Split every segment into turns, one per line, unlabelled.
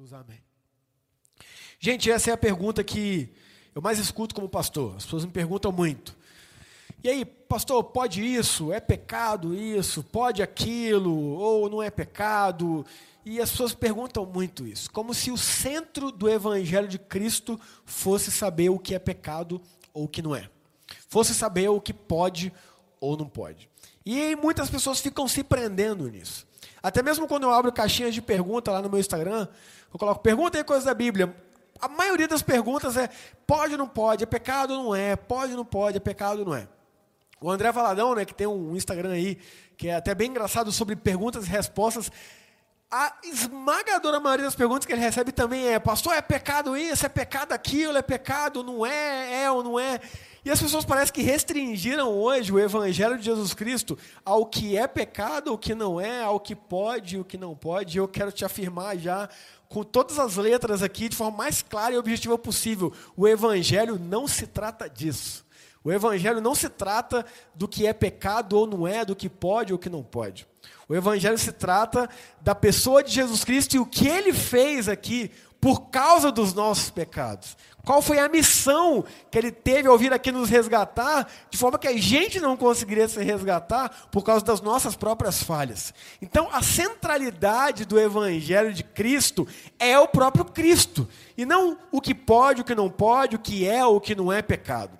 Jesus, amém. Gente, essa é a pergunta que eu mais escuto como pastor. As pessoas me perguntam muito. E aí, pastor, pode isso? É pecado isso? Pode aquilo? Ou não é pecado? E as pessoas perguntam muito isso, como se o centro do evangelho de Cristo fosse saber o que é pecado ou o que não é. Fosse saber o que pode ou não pode. E muitas pessoas ficam se prendendo nisso. Até mesmo quando eu abro caixinhas de pergunta lá no meu Instagram, eu coloco pergunta aí coisas da Bíblia. A maioria das perguntas é pode ou não pode, é pecado ou não é, pode ou não pode, é pecado ou não é. O André Valadão, né, que tem um Instagram aí, que é até bem engraçado sobre perguntas e respostas, a esmagadora maioria das perguntas que ele recebe também é: Pastor, é pecado isso, é pecado aquilo, é pecado, não é, é ou não é. E as pessoas parecem que restringiram hoje o Evangelho de Jesus Cristo ao que é pecado, o que não é, ao que pode e o que não pode. E eu quero te afirmar já, com todas as letras aqui, de forma mais clara e objetiva possível: o Evangelho não se trata disso. O Evangelho não se trata do que é pecado ou não é, do que pode ou que não pode. O Evangelho se trata da pessoa de Jesus Cristo e o que ele fez aqui por causa dos nossos pecados. Qual foi a missão que ele teve ao vir aqui nos resgatar, de forma que a gente não conseguiria se resgatar por causa das nossas próprias falhas. Então, a centralidade do Evangelho de Cristo é o próprio Cristo, e não o que pode, o que não pode, o que é ou o que não é pecado.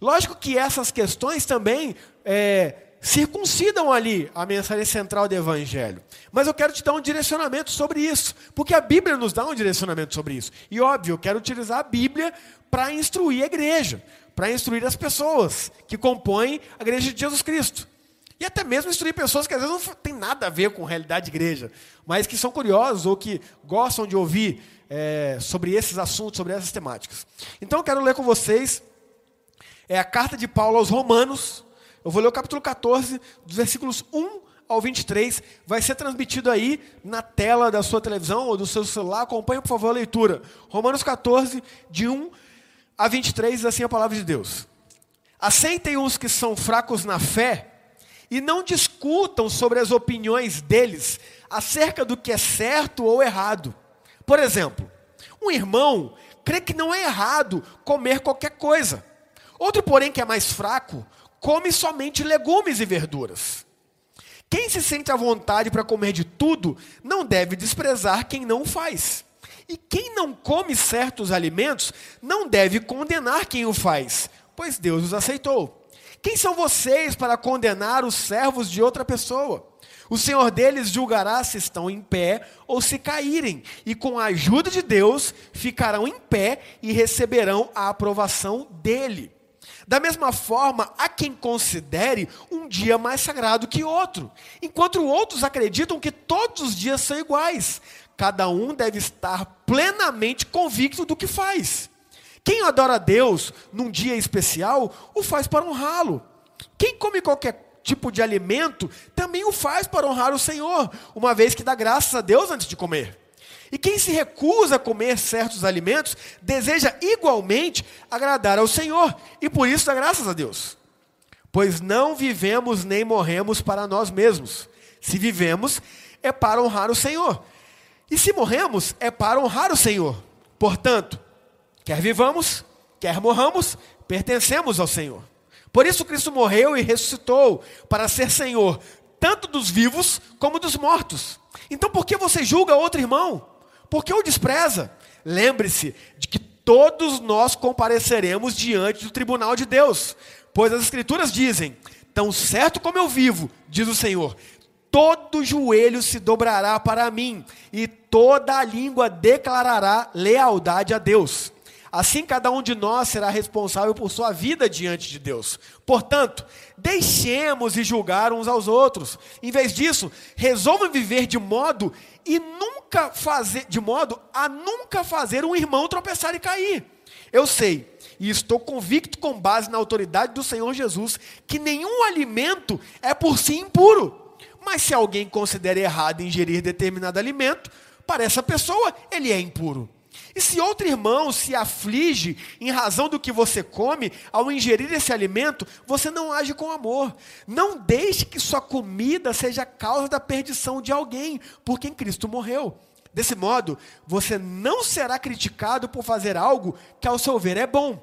Lógico que essas questões também é, circuncidam ali a mensagem central do Evangelho. Mas eu quero te dar um direcionamento sobre isso, porque a Bíblia nos dá um direcionamento sobre isso. E óbvio, eu quero utilizar a Bíblia para instruir a igreja, para instruir as pessoas que compõem a igreja de Jesus Cristo. E até mesmo instruir pessoas que às vezes não tem nada a ver com a realidade de igreja, mas que são curiosos ou que gostam de ouvir é, sobre esses assuntos, sobre essas temáticas. Então eu quero ler com vocês é a carta de Paulo aos Romanos. Eu vou ler o capítulo 14, dos versículos 1 ao 23. Vai ser transmitido aí na tela da sua televisão ou do seu celular. Acompanhe, por favor, a leitura. Romanos 14, de 1 a 23, assim a palavra de Deus. Aceitem os que são fracos na fé e não discutam sobre as opiniões deles acerca do que é certo ou errado. Por exemplo, um irmão crê que não é errado comer qualquer coisa Outro, porém, que é mais fraco, come somente legumes e verduras. Quem se sente à vontade para comer de tudo, não deve desprezar quem não faz. E quem não come certos alimentos, não deve condenar quem o faz, pois Deus os aceitou. Quem são vocês para condenar os servos de outra pessoa? O Senhor deles julgará se estão em pé ou se caírem, e com a ajuda de Deus ficarão em pé e receberão a aprovação dele. Da mesma forma, há quem considere um dia mais sagrado que outro, enquanto outros acreditam que todos os dias são iguais. Cada um deve estar plenamente convicto do que faz. Quem adora a Deus num dia especial, o faz para honrá-lo. Quem come qualquer tipo de alimento, também o faz para honrar o Senhor, uma vez que dá graças a Deus antes de comer. E quem se recusa a comer certos alimentos, deseja igualmente agradar ao Senhor, e por isso dá graças a Deus. Pois não vivemos nem morremos para nós mesmos. Se vivemos, é para honrar o Senhor. E se morremos, é para honrar o Senhor. Portanto, quer vivamos, quer morramos, pertencemos ao Senhor. Por isso Cristo morreu e ressuscitou, para ser Senhor, tanto dos vivos como dos mortos. Então por que você julga outro irmão? Por que o despreza? Lembre-se de que todos nós compareceremos diante do tribunal de Deus, pois as Escrituras dizem: Tão certo como eu vivo, diz o Senhor, todo joelho se dobrará para mim, e toda a língua declarará lealdade a Deus. Assim, cada um de nós será responsável por sua vida diante de Deus. Portanto, deixemos de julgar uns aos outros. Em vez disso, resolvam viver de modo e nunca fazer, de modo a nunca fazer um irmão tropeçar e cair. Eu sei, e estou convicto com base na autoridade do Senhor Jesus, que nenhum alimento é por si impuro. Mas se alguém considera errado ingerir determinado alimento, para essa pessoa ele é impuro. E se outro irmão se aflige em razão do que você come, ao ingerir esse alimento, você não age com amor. Não deixe que sua comida seja causa da perdição de alguém por quem Cristo morreu. Desse modo, você não será criticado por fazer algo que, ao seu ver, é bom.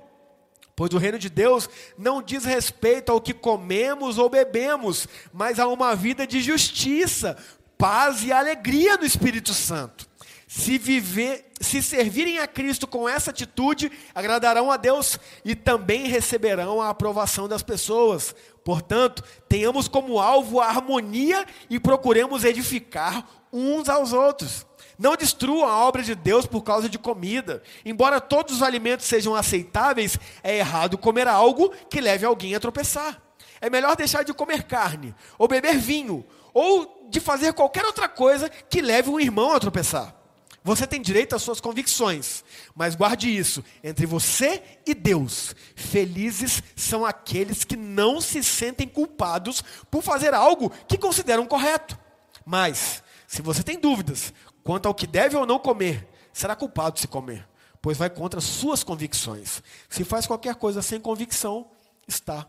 Pois o reino de Deus não diz respeito ao que comemos ou bebemos, mas a uma vida de justiça, paz e alegria no Espírito Santo. Se viver, se servirem a Cristo com essa atitude, agradarão a Deus e também receberão a aprovação das pessoas. Portanto, tenhamos como alvo a harmonia e procuremos edificar uns aos outros. Não destruam a obra de Deus por causa de comida. Embora todos os alimentos sejam aceitáveis, é errado comer algo que leve alguém a tropeçar. É melhor deixar de comer carne, ou beber vinho, ou de fazer qualquer outra coisa que leve um irmão a tropeçar. Você tem direito às suas convicções, mas guarde isso entre você e Deus. Felizes são aqueles que não se sentem culpados por fazer algo que consideram correto. Mas, se você tem dúvidas quanto ao que deve ou não comer, será culpado se comer, pois vai contra suas convicções. Se faz qualquer coisa sem convicção, está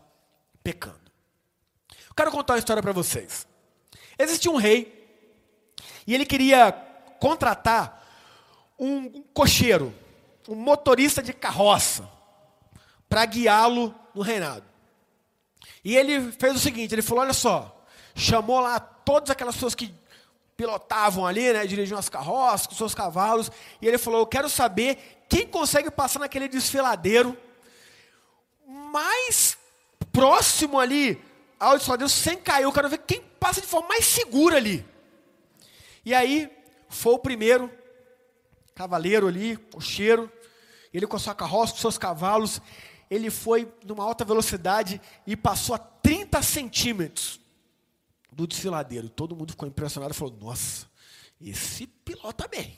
pecando. quero contar uma história para vocês. Existia um rei e ele queria contratar um cocheiro, um motorista de carroça, para guiá-lo no reinado. E ele fez o seguinte: ele falou: olha só, chamou lá todas aquelas pessoas que pilotavam ali, né, dirigiam as carroças com seus cavalos, e ele falou: eu quero saber quem consegue passar naquele desfiladeiro mais próximo ali ao desfiladeiro sem cair. Eu quero ver quem passa de forma mais segura ali. E aí foi o primeiro cavaleiro ali, cocheiro, ele com a sua carroça, com seus cavalos, ele foi numa alta velocidade e passou a 30 centímetros do desfiladeiro. Todo mundo ficou impressionado e falou: Nossa, esse pilota bem.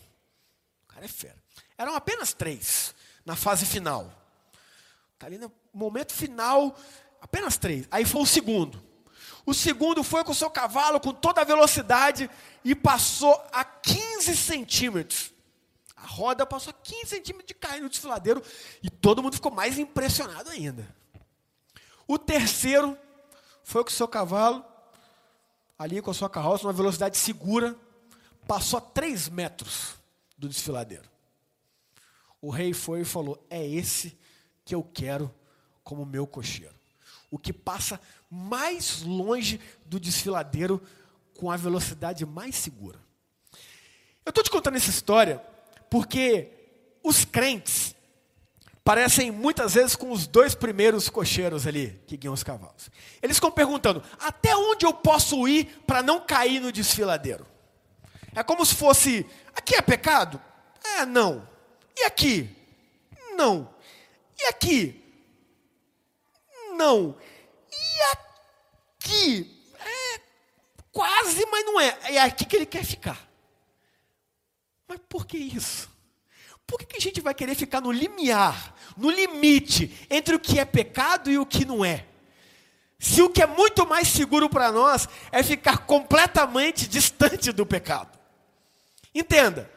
O cara é fera. Eram apenas três na fase final. Está ali no momento final, apenas três. Aí foi o segundo. O segundo foi com o seu cavalo, com toda a velocidade, e passou a 15 centímetros a roda passou 15 centímetros de cair no desfiladeiro e todo mundo ficou mais impressionado ainda. O terceiro foi com o seu cavalo, ali com a sua carroça, numa velocidade segura, passou a 3 metros do desfiladeiro. O rei foi e falou: É esse que eu quero como meu cocheiro. O que passa mais longe do desfiladeiro com a velocidade mais segura. Eu estou te contando essa história porque os crentes parecem muitas vezes com os dois primeiros cocheiros ali que guiam os cavalos. Eles ficam perguntando: até onde eu posso ir para não cair no desfiladeiro? É como se fosse: aqui é pecado? É, não. E aqui? Não. E aqui? Não. E aqui? É quase, mas não é. É aqui que ele quer ficar. Mas por que isso? Por que a gente vai querer ficar no limiar, no limite entre o que é pecado e o que não é? Se o que é muito mais seguro para nós é ficar completamente distante do pecado. Entenda,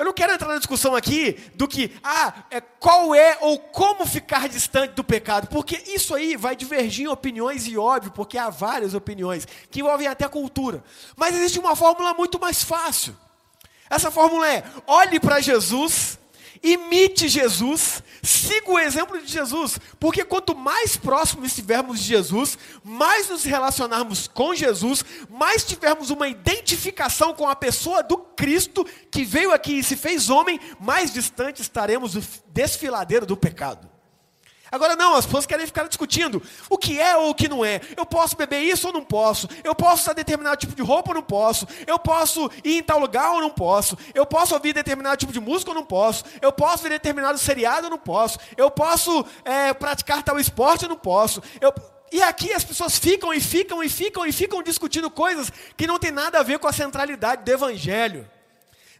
eu não quero entrar na discussão aqui do que, ah, é, qual é ou como ficar distante do pecado, porque isso aí vai divergir em opiniões e óbvio, porque há várias opiniões que envolvem até a cultura. Mas existe uma fórmula muito mais fácil. Essa fórmula é: olhe para Jesus, imite Jesus, siga o exemplo de Jesus, porque quanto mais próximo estivermos de Jesus, mais nos relacionarmos com Jesus, mais tivermos uma identificação com a pessoa do Cristo que veio aqui e se fez homem, mais distante estaremos do desfiladeiro do pecado. Agora não, as pessoas querem ficar discutindo o que é ou o que não é. Eu posso beber isso ou não posso? Eu posso usar determinado tipo de roupa ou não posso? Eu posso ir em tal lugar ou não posso? Eu posso ouvir determinado tipo de música ou não posso? Eu posso ver determinado seriado ou não posso? Eu posso é, praticar tal esporte ou não posso? Eu... E aqui as pessoas ficam e ficam e ficam e ficam discutindo coisas que não tem nada a ver com a centralidade do Evangelho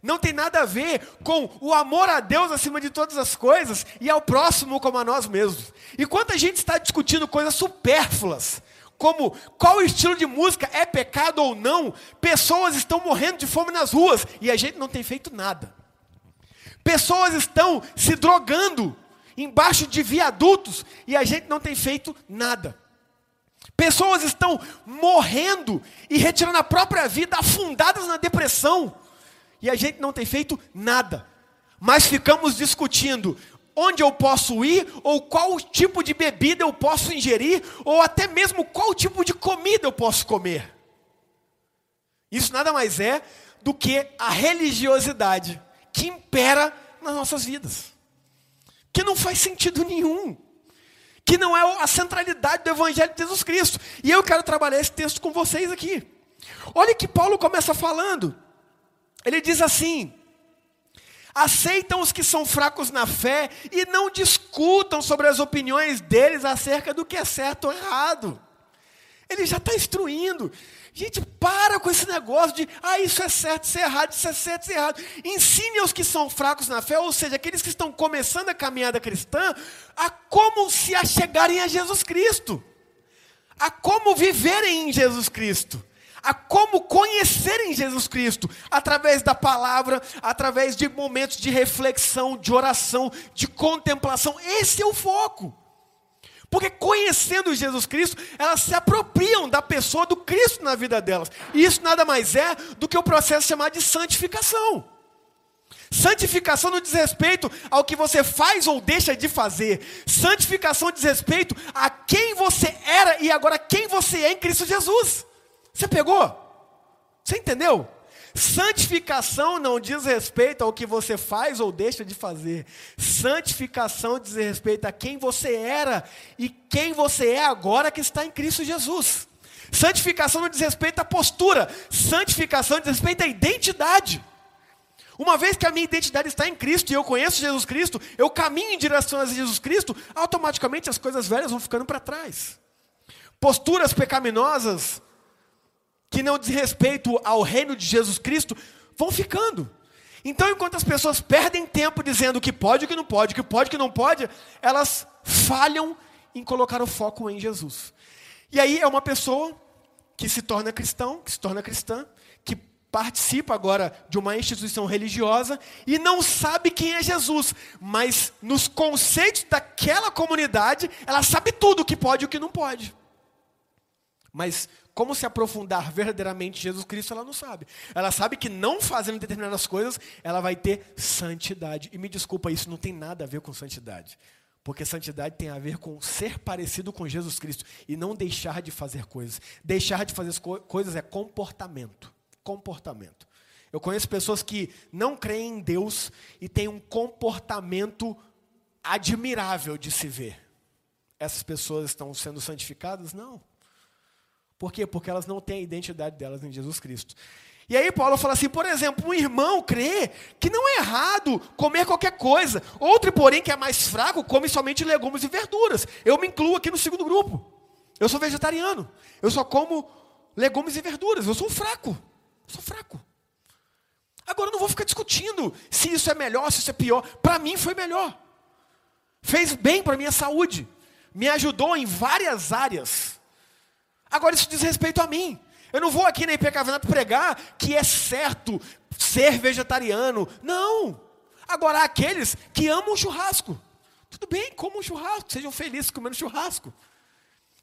não tem nada a ver com o amor a Deus acima de todas as coisas e ao próximo como a nós mesmos. E quando a gente está discutindo coisas supérfluas, como qual estilo de música é pecado ou não, pessoas estão morrendo de fome nas ruas e a gente não tem feito nada. Pessoas estão se drogando embaixo de viadutos e a gente não tem feito nada. Pessoas estão morrendo e retirando a própria vida, afundadas na depressão e a gente não tem feito nada. Mas ficamos discutindo onde eu posso ir, ou qual tipo de bebida eu posso ingerir, ou até mesmo qual tipo de comida eu posso comer. Isso nada mais é do que a religiosidade que impera nas nossas vidas, que não faz sentido nenhum, que não é a centralidade do Evangelho de Jesus Cristo. E eu quero trabalhar esse texto com vocês aqui. Olha que Paulo começa falando. Ele diz assim: aceitam os que são fracos na fé e não discutam sobre as opiniões deles acerca do que é certo ou errado. Ele já está instruindo. Gente, para com esse negócio de, ah, isso é certo, isso é errado, isso é certo, isso é errado. Ensine aos que são fracos na fé, ou seja, aqueles que estão começando a caminhada cristã, a como se achegarem a Jesus Cristo, a como viverem em Jesus Cristo a como conhecerem Jesus Cristo, através da palavra, através de momentos de reflexão, de oração, de contemplação. Esse é o foco. Porque conhecendo Jesus Cristo, elas se apropriam da pessoa do Cristo na vida delas. E isso nada mais é do que o processo chamado de santificação. Santificação não diz respeito ao que você faz ou deixa de fazer. Santificação diz respeito a quem você era e agora quem você é em Cristo Jesus. Você pegou? Você entendeu? Santificação não diz respeito ao que você faz ou deixa de fazer. Santificação diz respeito a quem você era e quem você é agora que está em Cristo Jesus. Santificação não diz respeito à postura. Santificação diz respeito à identidade. Uma vez que a minha identidade está em Cristo e eu conheço Jesus Cristo, eu caminho em direção a Jesus Cristo, automaticamente as coisas velhas vão ficando para trás. Posturas pecaminosas que não diz respeito ao reino de Jesus Cristo, vão ficando. Então, enquanto as pessoas perdem tempo dizendo o que pode, o que não pode, o que pode, o que não pode, elas falham em colocar o foco em Jesus. E aí é uma pessoa que se torna cristão, que se torna cristã, que participa agora de uma instituição religiosa e não sabe quem é Jesus, mas nos conceitos daquela comunidade, ela sabe tudo o que pode e o que não pode. Mas como se aprofundar verdadeiramente em Jesus Cristo, ela não sabe. Ela sabe que não fazendo determinadas coisas, ela vai ter santidade. E me desculpa, isso não tem nada a ver com santidade. Porque santidade tem a ver com ser parecido com Jesus Cristo e não deixar de fazer coisas. Deixar de fazer co coisas é comportamento. Comportamento. Eu conheço pessoas que não creem em Deus e têm um comportamento admirável de se ver. Essas pessoas estão sendo santificadas? Não. Por quê? Porque elas não têm a identidade delas em Jesus Cristo. E aí Paulo fala assim, por exemplo, um irmão crê que não é errado comer qualquer coisa. Outro, porém, que é mais fraco, come somente legumes e verduras. Eu me incluo aqui no segundo grupo. Eu sou vegetariano. Eu só como legumes e verduras. Eu sou fraco. Eu sou fraco. Agora eu não vou ficar discutindo se isso é melhor, se isso é pior. Para mim foi melhor. Fez bem para minha saúde. Me ajudou em várias áreas. Agora isso diz respeito a mim. Eu não vou aqui na IPCavanato pregar que é certo ser vegetariano. Não. Agora aqueles que amam churrasco. Tudo bem, comam churrasco, sejam felizes comendo churrasco.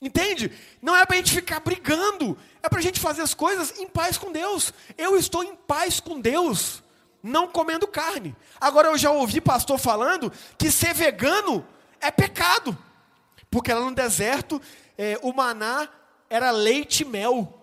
Entende? Não é para a gente ficar brigando, é para a gente fazer as coisas em paz com Deus. Eu estou em paz com Deus, não comendo carne. Agora eu já ouvi pastor falando que ser vegano é pecado, porque lá no deserto é, o maná era leite e mel.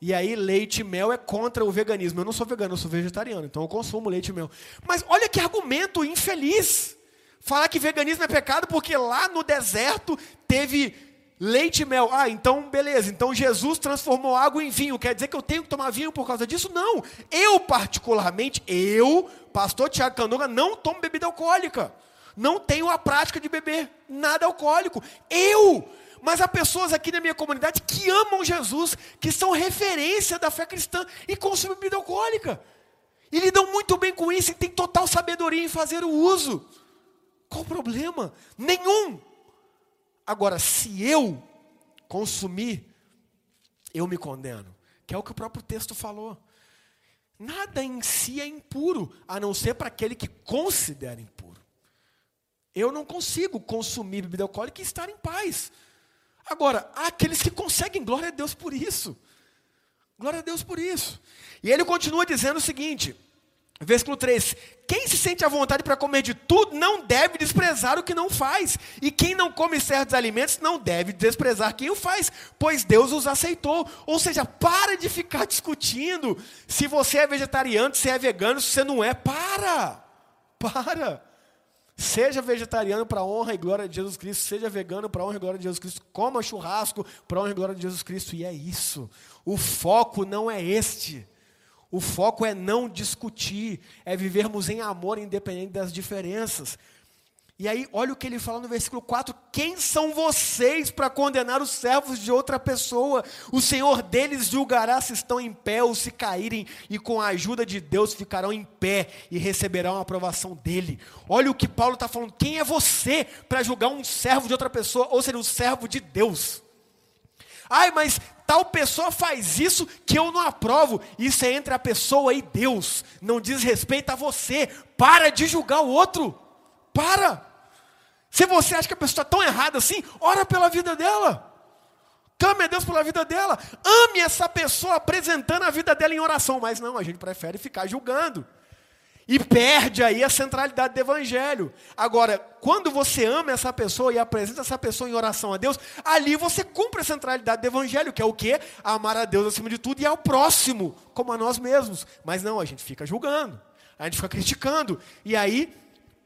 E aí, leite e mel é contra o veganismo. Eu não sou vegano, eu sou vegetariano, então eu consumo leite e mel. Mas olha que argumento infeliz. Falar que veganismo é pecado porque lá no deserto teve leite e mel. Ah, então beleza. Então Jesus transformou água em vinho. Quer dizer que eu tenho que tomar vinho por causa disso? Não. Eu, particularmente, eu, pastor Tiago Candonga, não tomo bebida alcoólica. Não tenho a prática de beber nada alcoólico. Eu mas há pessoas aqui na minha comunidade que amam Jesus, que são referência da fé cristã e consomem bebida alcoólica. E lidam muito bem com isso e têm total sabedoria em fazer o uso. Qual o problema? Nenhum. Agora, se eu consumir, eu me condeno. Que é o que o próprio texto falou. Nada em si é impuro, a não ser para aquele que considera impuro. Eu não consigo consumir bebida alcoólica e estar em paz. Agora, há aqueles que conseguem, glória a Deus por isso. Glória a Deus por isso. E ele continua dizendo o seguinte: Versículo 3: Quem se sente à vontade para comer de tudo não deve desprezar o que não faz, e quem não come certos alimentos não deve desprezar quem o faz, pois Deus os aceitou. Ou seja, para de ficar discutindo se você é vegetariano, se é vegano, se você não é. Para! Para! Seja vegetariano para honra e glória de Jesus Cristo, seja vegano para honra e glória de Jesus Cristo, coma churrasco para honra e glória de Jesus Cristo, e é isso. O foco não é este. O foco é não discutir, é vivermos em amor independente das diferenças. E aí, olha o que ele fala no versículo 4: Quem são vocês para condenar os servos de outra pessoa? O Senhor deles julgará se estão em pé ou se caírem, e com a ajuda de Deus ficarão em pé e receberão a aprovação dele. Olha o que Paulo está falando: quem é você para julgar um servo de outra pessoa, ou seja, um servo de Deus? Ai, mas tal pessoa faz isso que eu não aprovo. Isso é entre a pessoa e Deus. Não diz respeito a você. Para de julgar o outro. Para. Se você acha que a pessoa está tão errada assim, ora pela vida dela. Clame a Deus pela vida dela. Ame essa pessoa apresentando a vida dela em oração. Mas não, a gente prefere ficar julgando. E perde aí a centralidade do evangelho. Agora, quando você ama essa pessoa e apresenta essa pessoa em oração a Deus, ali você cumpre a centralidade do evangelho, que é o quê? Amar a Deus acima de tudo e ao próximo, como a nós mesmos. Mas não, a gente fica julgando, a gente fica criticando. E aí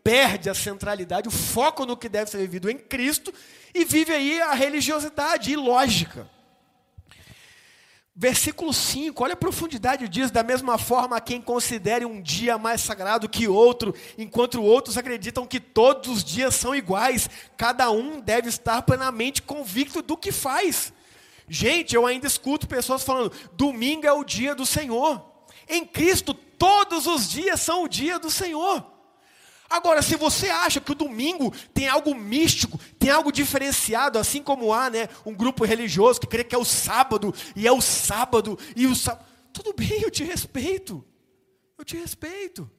perde a centralidade, o foco no que deve ser vivido em Cristo e vive aí a religiosidade ilógica. Versículo 5, olha a profundidade diz, da mesma forma quem considere um dia mais sagrado que outro, enquanto outros acreditam que todos os dias são iguais, cada um deve estar plenamente convicto do que faz. Gente, eu ainda escuto pessoas falando: domingo é o dia do Senhor. Em Cristo, todos os dias são o dia do Senhor. Agora, se você acha que o domingo tem algo místico, tem algo diferenciado, assim como há né, um grupo religioso que crê que é o sábado, e é o sábado, e o sábado. Tudo bem, eu te respeito. Eu te respeito.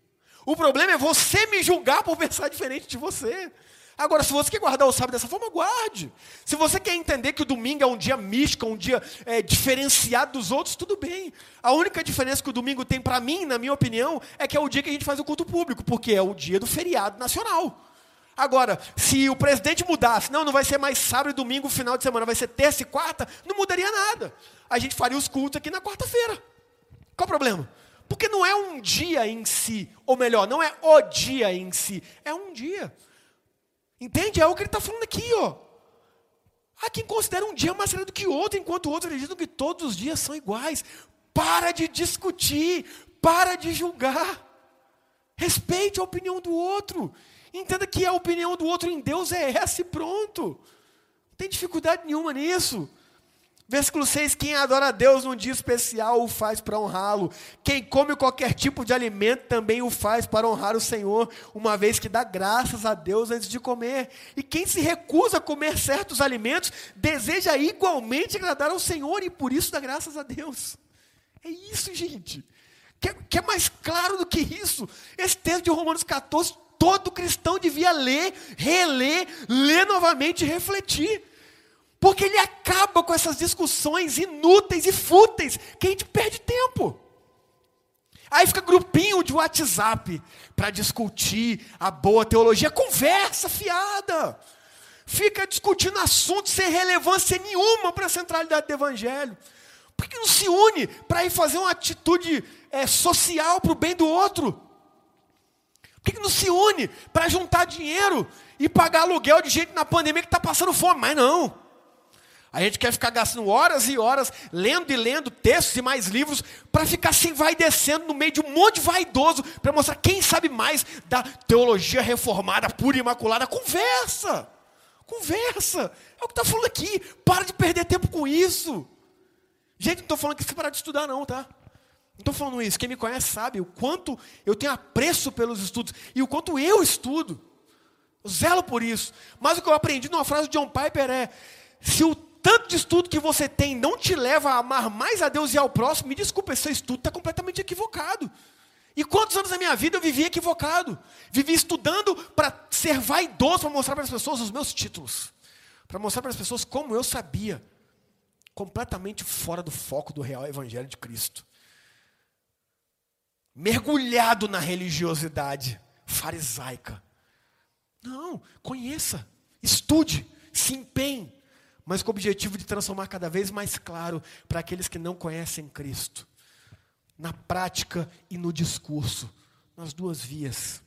O problema é você me julgar por pensar diferente de você. Agora, se você quer guardar o sábado dessa forma, guarde. Se você quer entender que o domingo é um dia místico, um dia é, diferenciado dos outros, tudo bem. A única diferença que o domingo tem para mim, na minha opinião, é que é o dia que a gente faz o culto público, porque é o dia do feriado nacional. Agora, se o presidente mudasse, não, não vai ser mais sábado e domingo, final de semana, vai ser terça e quarta, não mudaria nada. A gente faria os cultos aqui na quarta-feira. Qual o problema? Porque não é um dia em si, ou melhor, não é o dia em si, é um dia. Entende? É o que ele está falando aqui, ó. Há quem considera um dia mais sério do que outro, enquanto outros acreditam que todos os dias são iguais. Para de discutir, para de julgar. Respeite a opinião do outro. Entenda que a opinião do outro em Deus é essa e pronto. Não tem dificuldade nenhuma nisso. Versículo 6: Quem adora a Deus num dia especial o faz para honrá-lo. Quem come qualquer tipo de alimento também o faz para honrar o Senhor, uma vez que dá graças a Deus antes de comer. E quem se recusa a comer certos alimentos, deseja igualmente agradar ao Senhor e por isso dá graças a Deus. É isso, gente. Quer, quer mais claro do que isso? Esse texto de Romanos 14, todo cristão devia ler, reler, ler novamente e refletir. Porque ele acaba com essas discussões inúteis e fúteis, que a gente perde tempo. Aí fica grupinho de WhatsApp para discutir a boa teologia, conversa fiada. Fica discutindo assuntos sem relevância nenhuma para a centralidade do evangelho. Por que não se une para ir fazer uma atitude é, social para o bem do outro? Por que não se une para juntar dinheiro e pagar aluguel de gente na pandemia que está passando fome? Mas não. A gente quer ficar gastando horas e horas lendo e lendo textos e mais livros para ficar vai descendo no meio de um monte de vaidoso para mostrar quem sabe mais da teologia reformada, pura e imaculada. Conversa! Conversa! É o que está falando aqui. Para de perder tempo com isso. Gente, não estou falando que você parar de estudar, não, tá? Não estou falando isso. Quem me conhece sabe o quanto eu tenho apreço pelos estudos e o quanto eu estudo. Eu zelo por isso. Mas o que eu aprendi numa frase de John Piper é: se o tanto de estudo que você tem não te leva a amar mais a Deus e ao próximo, me desculpa, esse estudo está completamente equivocado. E quantos anos da minha vida eu vivi equivocado? Vivi estudando para ser vaidoso, para mostrar para as pessoas os meus títulos. Para mostrar para as pessoas como eu sabia. Completamente fora do foco do real evangelho de Cristo. mergulhado na religiosidade farisaica. Não, conheça, estude, se empenhe, mas com o objetivo de transformar cada vez mais claro para aqueles que não conhecem Cristo, na prática e no discurso, nas duas vias.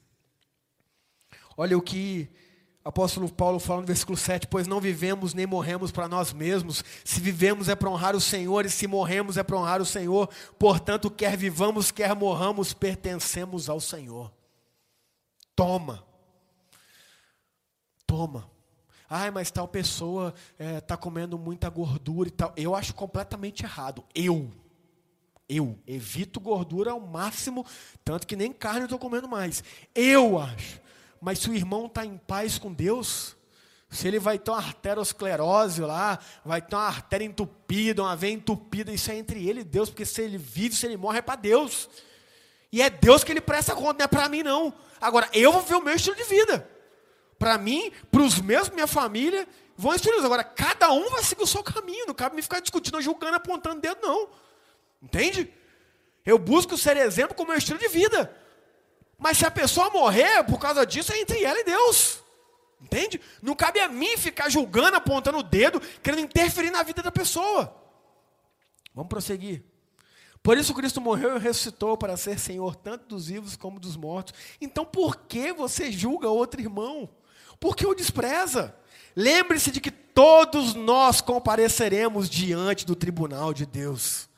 Olha o que apóstolo Paulo fala no versículo 7: Pois não vivemos nem morremos para nós mesmos, se vivemos é para honrar o Senhor, e se morremos é para honrar o Senhor, portanto, quer vivamos, quer morramos, pertencemos ao Senhor. Toma, toma. Ai, mas tal pessoa está é, tá comendo muita gordura e tal. Eu acho completamente errado. Eu, eu evito gordura ao máximo, tanto que nem carne eu estou comendo mais. Eu acho mas se o irmão está em paz com Deus, se ele vai ter uma arteriosclerose lá, vai ter uma artéria entupida, uma veia entupida, isso é entre ele e Deus, porque se ele vive, se ele morre, é para Deus. E é Deus que ele presta conta, não é para mim não. Agora, eu vou ver o meu estilo de vida. Para mim, para os meus, minha família, vão estilo. Agora, cada um vai seguir o seu caminho, não cabe me ficar discutindo, julgando, apontando dedo, não. Entende? Eu busco ser exemplo com o meu estilo de vida. Mas se a pessoa morrer por causa disso, é entre ela e Deus. Entende? Não cabe a mim ficar julgando, apontando o dedo, querendo interferir na vida da pessoa. Vamos prosseguir. Por isso Cristo morreu e ressuscitou para ser Senhor tanto dos vivos como dos mortos. Então por que você julga outro irmão? Por que o despreza? Lembre-se de que todos nós compareceremos diante do tribunal de Deus.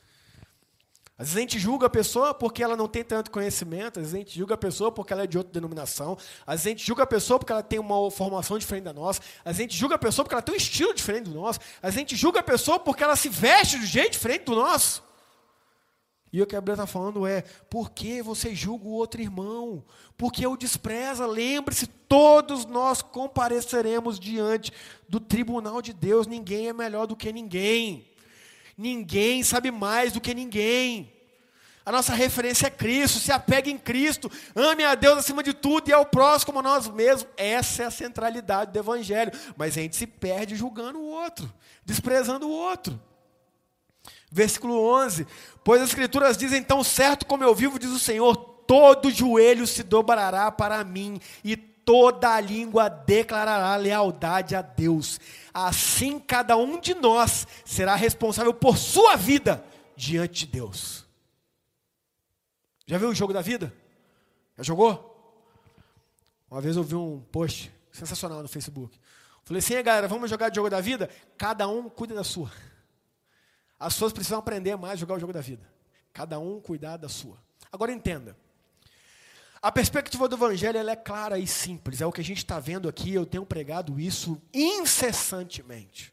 Às vezes a gente julga a pessoa porque ela não tem tanto conhecimento, às vezes a gente julga a pessoa porque ela é de outra denominação, às vezes a gente julga a pessoa porque ela tem uma formação diferente da nossa, às vezes a gente julga a pessoa porque ela tem um estilo diferente do nosso, às vezes a gente julga a pessoa porque ela se veste de jeito diferente do nosso. E o que a Bíblia está falando é: por que você julga o outro irmão? Porque o despreza, lembre-se, todos nós compareceremos diante do tribunal de Deus, ninguém é melhor do que ninguém. Ninguém sabe mais do que ninguém. A nossa referência é Cristo, se apegue em Cristo, ame a Deus acima de tudo e ao próximo como a nós mesmos. Essa é a centralidade do Evangelho. Mas a gente se perde julgando o outro, desprezando o outro. Versículo 11: Pois as Escrituras dizem: Tão certo como eu vivo, diz o Senhor, todo joelho se dobrará para mim e toda a língua declarará lealdade a Deus. Assim cada um de nós será responsável por sua vida diante de Deus. Já viu o jogo da vida? Já jogou? Uma vez eu vi um post sensacional no Facebook. Falei assim, galera, vamos jogar o jogo da vida? Cada um cuida da sua. As pessoas precisam aprender mais a jogar o jogo da vida. Cada um cuidar da sua. Agora entenda. A perspectiva do Evangelho é clara e simples. É o que a gente está vendo aqui. Eu tenho pregado isso incessantemente.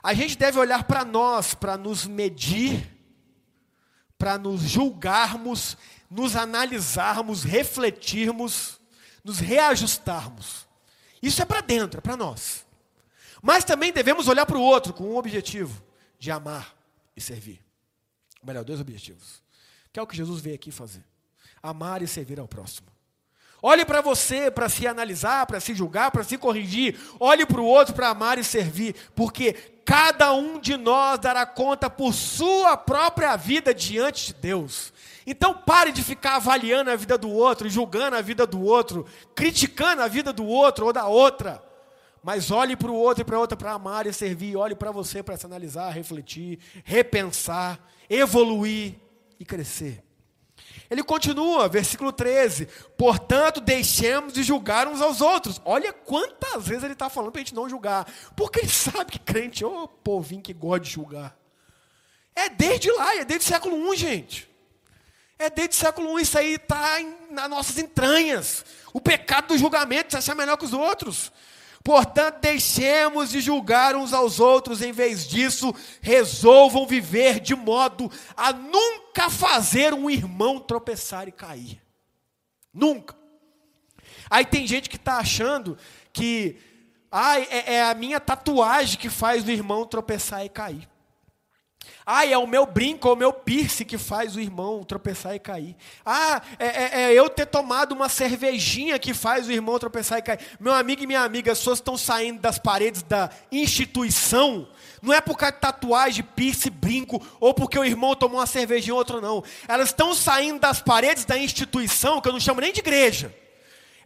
A gente deve olhar para nós, para nos medir, para nos julgarmos, nos analisarmos, refletirmos, nos reajustarmos. Isso é para dentro, é para nós. Mas também devemos olhar para o outro com um objetivo: de amar e servir. Melhor, dois objetivos. Que é o que Jesus veio aqui fazer amar e servir ao próximo. Olhe para você para se analisar, para se julgar, para se corrigir. Olhe para o outro para amar e servir, porque cada um de nós dará conta por sua própria vida diante de Deus. Então pare de ficar avaliando a vida do outro, julgando a vida do outro, criticando a vida do outro ou da outra. Mas olhe para o outro e para a outra para amar e servir. Olhe para você para se analisar, refletir, repensar, evoluir e crescer. Ele continua, versículo 13: Portanto, deixemos de julgar uns aos outros. Olha quantas vezes ele está falando para a gente não julgar. Porque ele sabe que crente, ô oh, povinho que gosta de julgar. É desde lá, é desde o século I, gente. É desde o século I, isso aí está nas nossas entranhas. O pecado do julgamento, se achar melhor que os outros. Portanto, deixemos de julgar uns aos outros, em vez disso, resolvam viver de modo a nunca fazer um irmão tropeçar e cair. Nunca. Aí tem gente que está achando que ah, é, é a minha tatuagem que faz o irmão tropeçar e cair. Ah, é o meu brinco, é o meu piercing que faz o irmão tropeçar e cair. Ah, é, é, é, eu ter tomado uma cervejinha que faz o irmão tropeçar e cair. Meu amigo e minha amiga, as pessoas estão saindo das paredes da instituição. Não é por causa de tatuagem, piercing, brinco, ou porque o irmão tomou uma cervejinha ou outro, não. Elas estão saindo das paredes da instituição, que eu não chamo nem de igreja.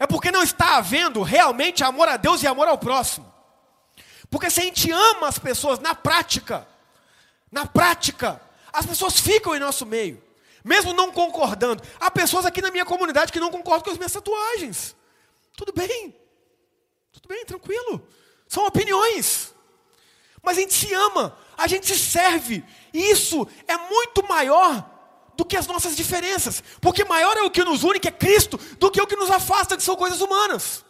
É porque não está havendo realmente amor a Deus e amor ao próximo. Porque se a gente ama as pessoas na prática, na prática, as pessoas ficam em nosso meio, mesmo não concordando. Há pessoas aqui na minha comunidade que não concordam com as minhas tatuagens. Tudo bem, tudo bem, tranquilo. São opiniões. Mas a gente se ama, a gente se serve. E isso é muito maior do que as nossas diferenças. Porque maior é o que nos une, que é Cristo, do que o que nos afasta, que são coisas humanas.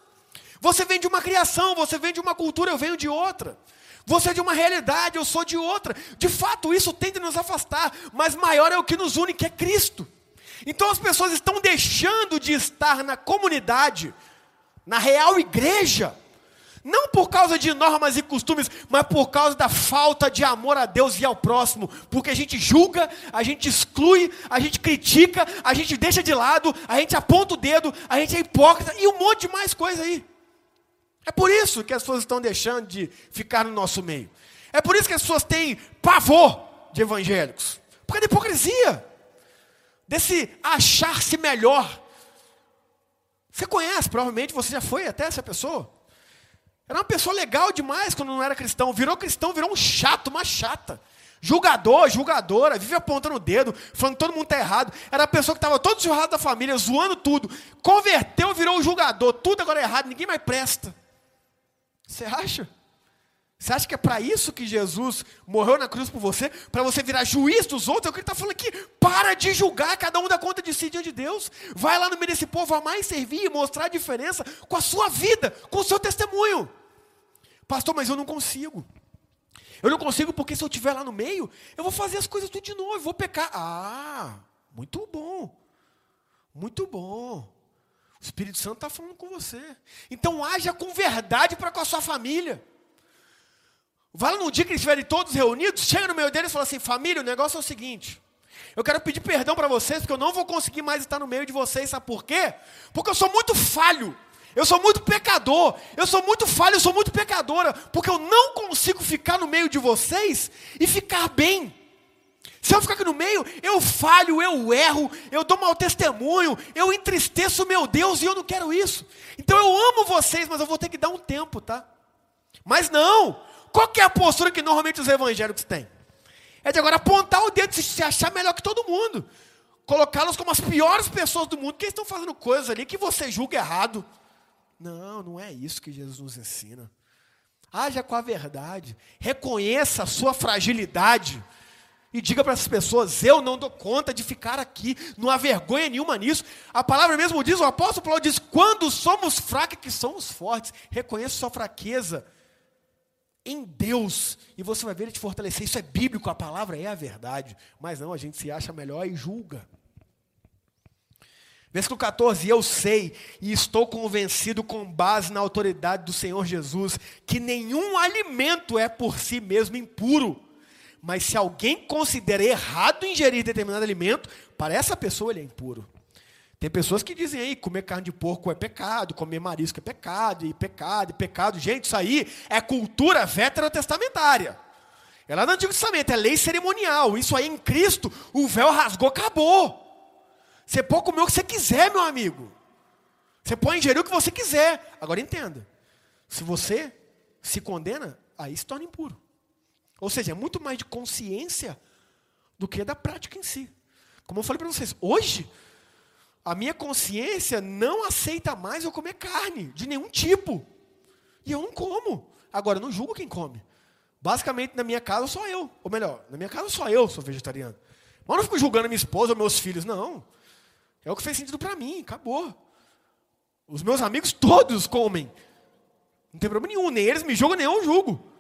Você vem de uma criação, você vem de uma cultura, eu venho de outra. Você é de uma realidade, eu sou de outra. De fato, isso tende a nos afastar, mas maior é o que nos une, que é Cristo. Então as pessoas estão deixando de estar na comunidade, na real igreja, não por causa de normas e costumes, mas por causa da falta de amor a Deus e ao próximo. Porque a gente julga, a gente exclui, a gente critica, a gente deixa de lado, a gente aponta o dedo, a gente é hipócrita e um monte de mais coisa aí. É por isso que as pessoas estão deixando de ficar no nosso meio. É por isso que as pessoas têm pavor de evangélicos. Por causa da hipocrisia. Desse achar-se melhor. Você conhece, provavelmente você já foi até essa pessoa. Era uma pessoa legal demais quando não era cristão. Virou cristão, virou um chato, uma chata. Julgador, julgadora, vive apontando o dedo, falando que todo mundo está errado. Era a pessoa que estava todo churrado da família, zoando tudo. Converteu, virou um julgador. Tudo agora é errado, ninguém mais presta. Você acha? Você acha que é para isso que Jesus morreu na cruz por você? Para você virar juiz dos outros? É o que ele está falando aqui. Para de julgar, cada um dá conta de si diante de Deus. Vai lá no meio desse povo, amar e servir e mostrar a diferença com a sua vida, com o seu testemunho. Pastor, mas eu não consigo. Eu não consigo porque se eu estiver lá no meio, eu vou fazer as coisas tudo de novo, vou pecar. Ah, muito bom. Muito bom. O Espírito Santo está falando com você. Então haja com verdade para com a sua família. Vai no dia que eles estiverem todos reunidos, chega no meio deles e fala assim: família, o negócio é o seguinte. Eu quero pedir perdão para vocês, porque eu não vou conseguir mais estar no meio de vocês, sabe por quê? Porque eu sou muito falho. Eu sou muito pecador, eu sou muito falho, eu sou muito pecadora, porque eu não consigo ficar no meio de vocês e ficar bem. Se eu ficar aqui no meio, eu falho, eu erro, eu dou mau testemunho, eu entristeço meu Deus e eu não quero isso. Então eu amo vocês, mas eu vou ter que dar um tempo, tá? Mas não! Qual que é a postura que normalmente os evangélicos têm? É de agora apontar o dedo se achar melhor que todo mundo. Colocá-los como as piores pessoas do mundo, que estão fazendo coisas ali que você julga errado. Não, não é isso que Jesus nos ensina. Haja com a verdade. Reconheça a sua fragilidade e diga para essas pessoas: eu não dou conta de ficar aqui, não há vergonha nenhuma nisso. A palavra mesmo diz, o apóstolo Paulo diz: quando somos fracos, que somos fortes, reconheça sua fraqueza em Deus, e você vai ver ele te fortalecer. Isso é bíblico, a palavra é a verdade, mas não, a gente se acha melhor e julga. Versículo 14: Eu sei e estou convencido, com base na autoridade do Senhor Jesus, que nenhum alimento é por si mesmo impuro mas se alguém considera errado ingerir determinado alimento, para essa pessoa ele é impuro. Tem pessoas que dizem aí, comer carne de porco é pecado, comer marisco é pecado, e pecado, e pecado. Gente, isso aí é cultura veterotestamentária. É lá no Antigo Testamento, é lei cerimonial. Isso aí em Cristo, o véu rasgou, acabou. Você pode comer o que você quiser, meu amigo. Você pode ingerir o que você quiser. Agora entenda, se você se condena, aí se torna impuro. Ou seja, é muito mais de consciência do que da prática em si. Como eu falei para vocês, hoje, a minha consciência não aceita mais eu comer carne, de nenhum tipo. E eu não como. Agora, eu não julgo quem come. Basicamente, na minha casa, só eu. Ou melhor, na minha casa, só eu sou vegetariano. Mas eu não fico julgando minha esposa ou meus filhos, não. É o que fez sentido para mim, acabou. Os meus amigos todos comem. Não tem problema nenhum, nem eles me julgam, nem eu julgo.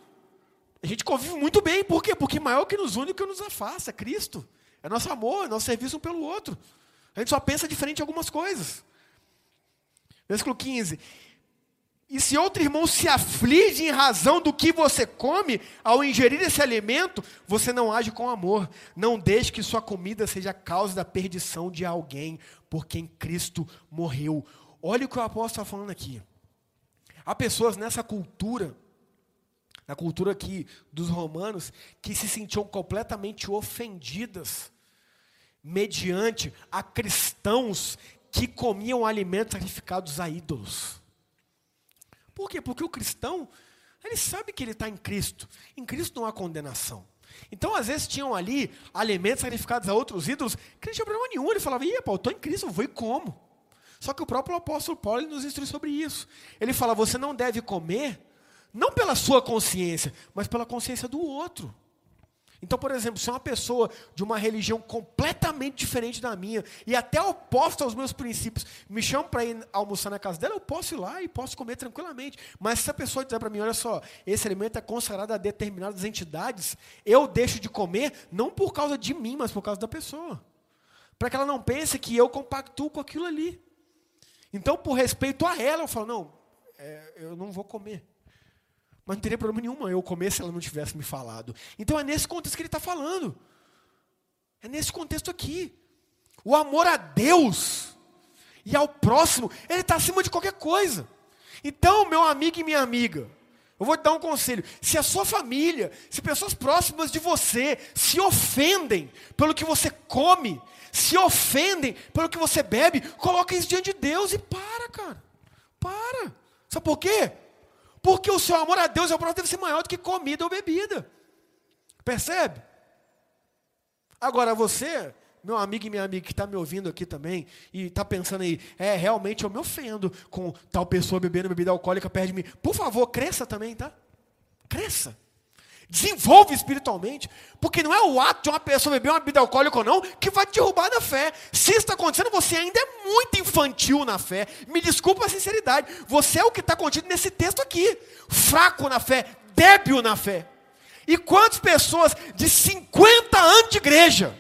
A gente convive muito bem, por quê? Porque maior que nos une que nos afasta, é Cristo. É nosso amor, é nosso serviço um pelo outro. A gente só pensa diferente em algumas coisas. Versículo 15. e se outro irmão se aflige em razão do que você come, ao ingerir esse alimento, você não age com amor. Não deixe que sua comida seja causa da perdição de alguém, por quem Cristo morreu. Olha o que o apóstolo está falando aqui. Há pessoas nessa cultura, na cultura aqui dos romanos, que se sentiam completamente ofendidas mediante a cristãos que comiam alimentos sacrificados a ídolos. Por quê? Porque o cristão, ele sabe que ele está em Cristo. Em Cristo não há condenação. Então, às vezes, tinham ali alimentos sacrificados a outros ídolos, que não tinha problema nenhum. Ele falava, ih, Paulo, estou em Cristo, eu vou e como. Só que o próprio apóstolo Paulo nos instrui sobre isso. Ele fala, você não deve comer, não pela sua consciência, mas pela consciência do outro. Então, por exemplo, se uma pessoa de uma religião completamente diferente da minha e até oposta aos meus princípios me chama para ir almoçar na casa dela, eu posso ir lá e posso comer tranquilamente. Mas se a pessoa disser para mim, olha só, esse alimento é consagrado a determinadas entidades, eu deixo de comer não por causa de mim, mas por causa da pessoa. Para que ela não pense que eu compactuo com aquilo ali. Então, por respeito a ela, eu falo, não, é, eu não vou comer. Mas não teria problema nenhum eu comer se ela não tivesse me falado. Então é nesse contexto que ele está falando. É nesse contexto aqui. O amor a Deus e ao próximo, ele está acima de qualquer coisa. Então, meu amigo e minha amiga, eu vou te dar um conselho. Se a sua família, se pessoas próximas de você se ofendem pelo que você come, se ofendem pelo que você bebe, coloca isso diante de Deus e para, cara. Para. Sabe por quê? Porque o seu amor a Deus e ao próximo deve ser maior do que comida ou bebida. Percebe? Agora você, meu amigo e minha amiga que está me ouvindo aqui também, e está pensando aí, é, realmente eu me ofendo com tal pessoa bebendo bebida alcoólica perto de mim. Por favor, cresça também, tá? Cresça. Desenvolve espiritualmente. Porque não é o ato de uma pessoa beber uma bebida alcoólica ou não que vai te derrubar da fé. Se isso está acontecendo, você ainda é muito infantil na fé. Me desculpa a sinceridade. Você é o que está contido nesse texto aqui. Fraco na fé, débil na fé. E quantas pessoas de 50 anos de igreja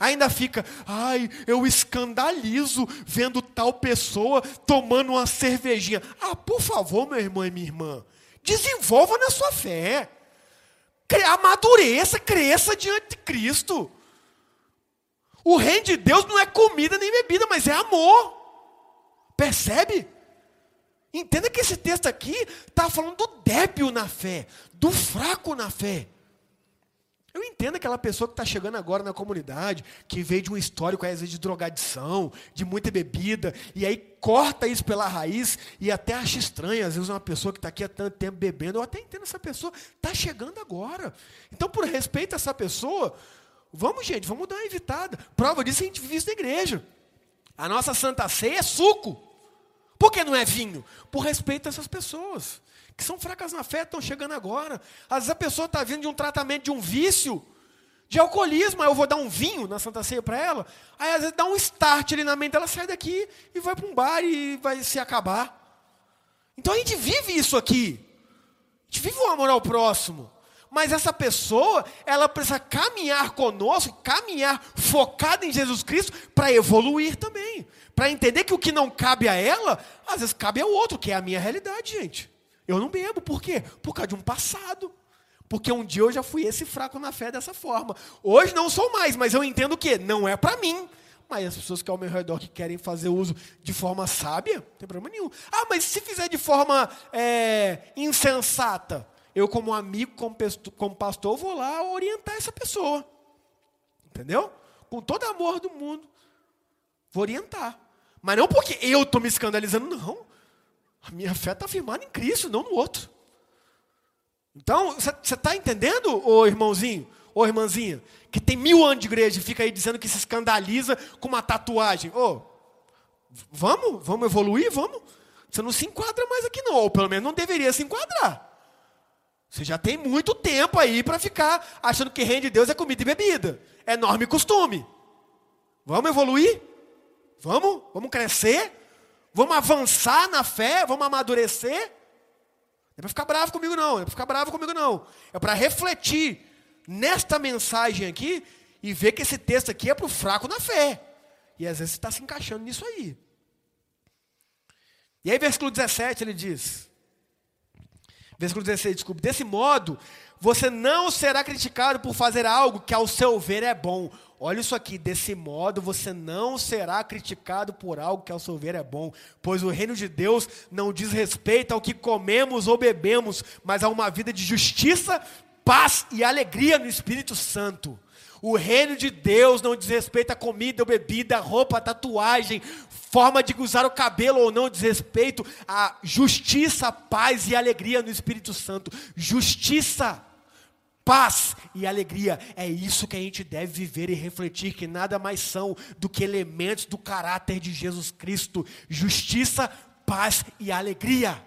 ainda fica, ai, eu escandalizo vendo tal pessoa tomando uma cervejinha. Ah, por favor, meu irmão e minha irmã, desenvolva na sua fé amadureça, cresça diante de Cristo. O reino de Deus não é comida nem bebida, mas é amor. Percebe? Entenda que esse texto aqui está falando do débil na fé, do fraco na fé. Eu entendo aquela pessoa que está chegando agora na comunidade, que veio de um histórico, às vezes, de drogadição, de muita bebida, e aí corta isso pela raiz e até acha estranho, às vezes, uma pessoa que está aqui há tanto tempo bebendo, eu até entendo essa pessoa, está chegando agora. Então, por respeito a essa pessoa, vamos, gente, vamos dar uma evitada. Prova disso a gente vive isso na igreja. A nossa Santa Ceia é suco. Por que não é vinho? Por respeito a essas pessoas que são fracas na fé, estão chegando agora. Às vezes a pessoa está vindo de um tratamento de um vício, de alcoolismo, aí eu vou dar um vinho na Santa Ceia para ela, aí às vezes dá um start ali na mente, ela sai daqui e vai para um bar e vai se acabar. Então a gente vive isso aqui. A gente vive o amor ao próximo. Mas essa pessoa, ela precisa caminhar conosco, caminhar focada em Jesus Cristo para evoluir também. Para entender que o que não cabe a ela, às vezes cabe ao outro, que é a minha realidade, gente. Eu não bebo, por quê? Por causa de um passado. Porque um dia eu já fui esse fraco na fé dessa forma. Hoje não sou mais, mas eu entendo que não é para mim. Mas as pessoas que ao meu redor que querem fazer uso de forma sábia, não tem problema nenhum. Ah, mas se fizer de forma é, insensata, eu como amigo, como, como pastor, vou lá orientar essa pessoa. Entendeu? Com todo amor do mundo, vou orientar. Mas não porque eu estou me escandalizando, não. A minha fé está firmada em Cristo, não no outro. Então, você está entendendo, ô irmãozinho, ô irmãzinha, que tem mil anos de igreja e fica aí dizendo que se escandaliza com uma tatuagem? Ô, vamos, vamos evoluir, vamos. Você não se enquadra mais aqui não, ou pelo menos não deveria se enquadrar. Você já tem muito tempo aí para ficar achando que reino de Deus é comida e bebida. É norma e costume. Vamos evoluir? Vamos? Vamos crescer? Vamos avançar na fé, vamos amadurecer. Não é para ficar bravo comigo, não. Não é para ficar bravo comigo, não. É para refletir nesta mensagem aqui e ver que esse texto aqui é para o fraco na fé. E às vezes você está se encaixando nisso aí. E aí, versículo 17, ele diz: Versículo 16, desculpe. Desse modo, você não será criticado por fazer algo que, ao seu ver, é bom. Olha isso aqui, desse modo você não será criticado por algo que ao seu ver é bom, pois o reino de Deus não diz respeito ao que comemos ou bebemos, mas a uma vida de justiça, paz e alegria no Espírito Santo. O reino de Deus não diz respeito a comida ou bebida, roupa, tatuagem, forma de usar o cabelo ou não, diz respeito a justiça, paz e alegria no Espírito Santo. Justiça, paz e alegria. É isso que a gente deve viver e refletir, que nada mais são do que elementos do caráter de Jesus Cristo. Justiça, paz e alegria.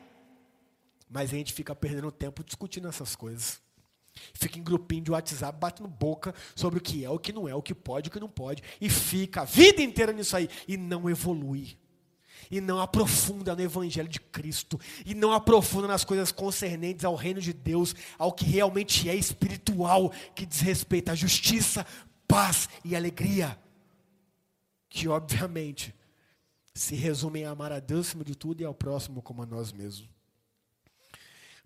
Mas a gente fica perdendo tempo discutindo essas coisas. Fica em grupinho de WhatsApp batendo boca sobre o que é, o que não é, o que pode, o que não pode. E fica a vida inteira nisso aí. E não evolui. E não aprofunda no Evangelho de Cristo. E não aprofunda nas coisas concernentes ao reino de Deus, ao que realmente é espiritual, que diz respeito à justiça, paz e alegria. Que, obviamente, se resume em amar a Deus acima de tudo e ao próximo como a nós mesmos.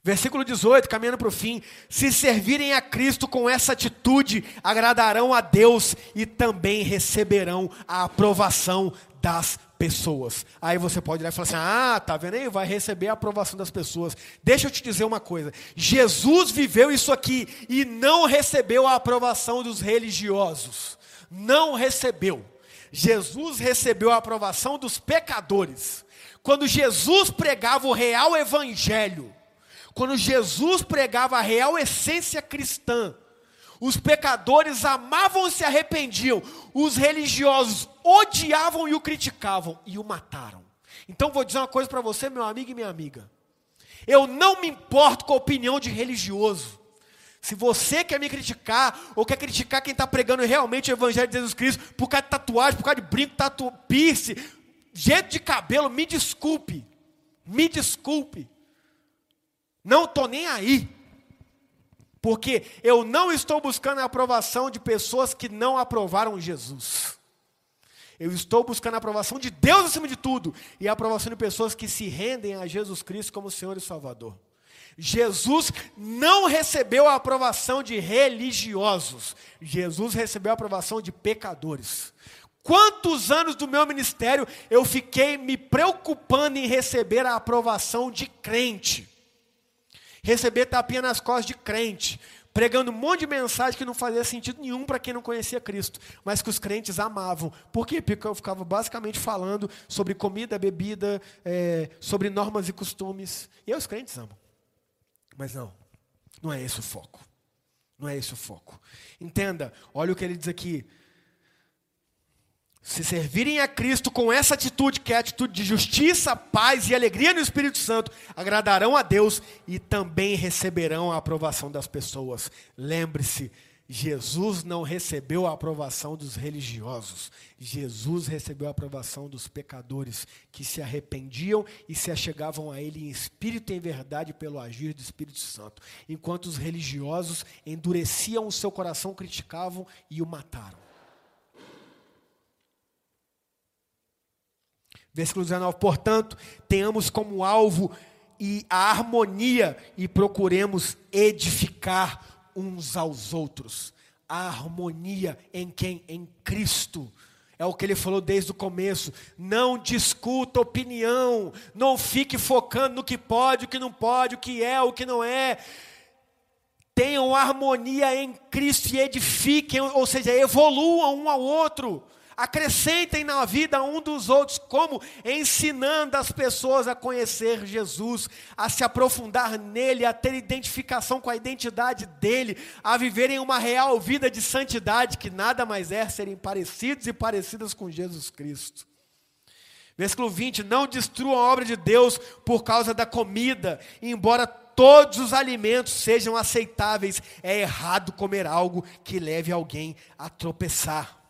Versículo 18, caminhando para o fim. Se servirem a Cristo com essa atitude, agradarão a Deus e também receberão a aprovação das pessoas. Aí você pode olhar e falar assim: ah, tá vendo aí? Vai receber a aprovação das pessoas. Deixa eu te dizer uma coisa: Jesus viveu isso aqui e não recebeu a aprovação dos religiosos. Não recebeu. Jesus recebeu a aprovação dos pecadores. Quando Jesus pregava o real evangelho, quando Jesus pregava a real essência cristã, os pecadores amavam e se arrependiam, os religiosos odiavam e o criticavam e o mataram. Então vou dizer uma coisa para você, meu amigo e minha amiga. Eu não me importo com a opinião de religioso. Se você quer me criticar, ou quer criticar quem está pregando realmente o Evangelho de Jesus Cristo, por causa de tatuagem, por causa de brinco, tatu, piercing, jeito de cabelo, me desculpe. Me desculpe. Não estou nem aí. Porque eu não estou buscando a aprovação de pessoas que não aprovaram Jesus. Eu estou buscando a aprovação de Deus acima de tudo e a aprovação de pessoas que se rendem a Jesus Cristo como Senhor e Salvador. Jesus não recebeu a aprovação de religiosos, Jesus recebeu a aprovação de pecadores. Quantos anos do meu ministério eu fiquei me preocupando em receber a aprovação de crente? Receber tapinha nas costas de crente, pregando um monte de mensagem que não fazia sentido nenhum para quem não conhecia Cristo, mas que os crentes amavam. Por quê? Porque eu ficava basicamente falando sobre comida, bebida, é, sobre normas e costumes. E os crentes amam. Mas não, não é esse o foco. Não é esse o foco. Entenda, olha o que ele diz aqui se servirem a Cristo com essa atitude, que é a atitude de justiça, paz e alegria no Espírito Santo, agradarão a Deus e também receberão a aprovação das pessoas. Lembre-se, Jesus não recebeu a aprovação dos religiosos, Jesus recebeu a aprovação dos pecadores que se arrependiam e se achegavam a Ele em espírito e em verdade pelo agir do Espírito Santo, enquanto os religiosos endureciam o seu coração, criticavam e o mataram. Versículo 19: Portanto, tenhamos como alvo e a harmonia e procuremos edificar uns aos outros. A harmonia em quem? Em Cristo. É o que ele falou desde o começo. Não discuta opinião. Não fique focando no que pode, o que não pode, o que é, o que não é. Tenham harmonia em Cristo e edifiquem, ou seja, evoluam um ao outro. Acrescentem na vida um dos outros, como ensinando as pessoas a conhecer Jesus, a se aprofundar nele, a ter identificação com a identidade dele, a viverem uma real vida de santidade, que nada mais é serem parecidos e parecidas com Jesus Cristo. Versículo 20: Não destruam a obra de Deus por causa da comida, embora todos os alimentos sejam aceitáveis, é errado comer algo que leve alguém a tropeçar.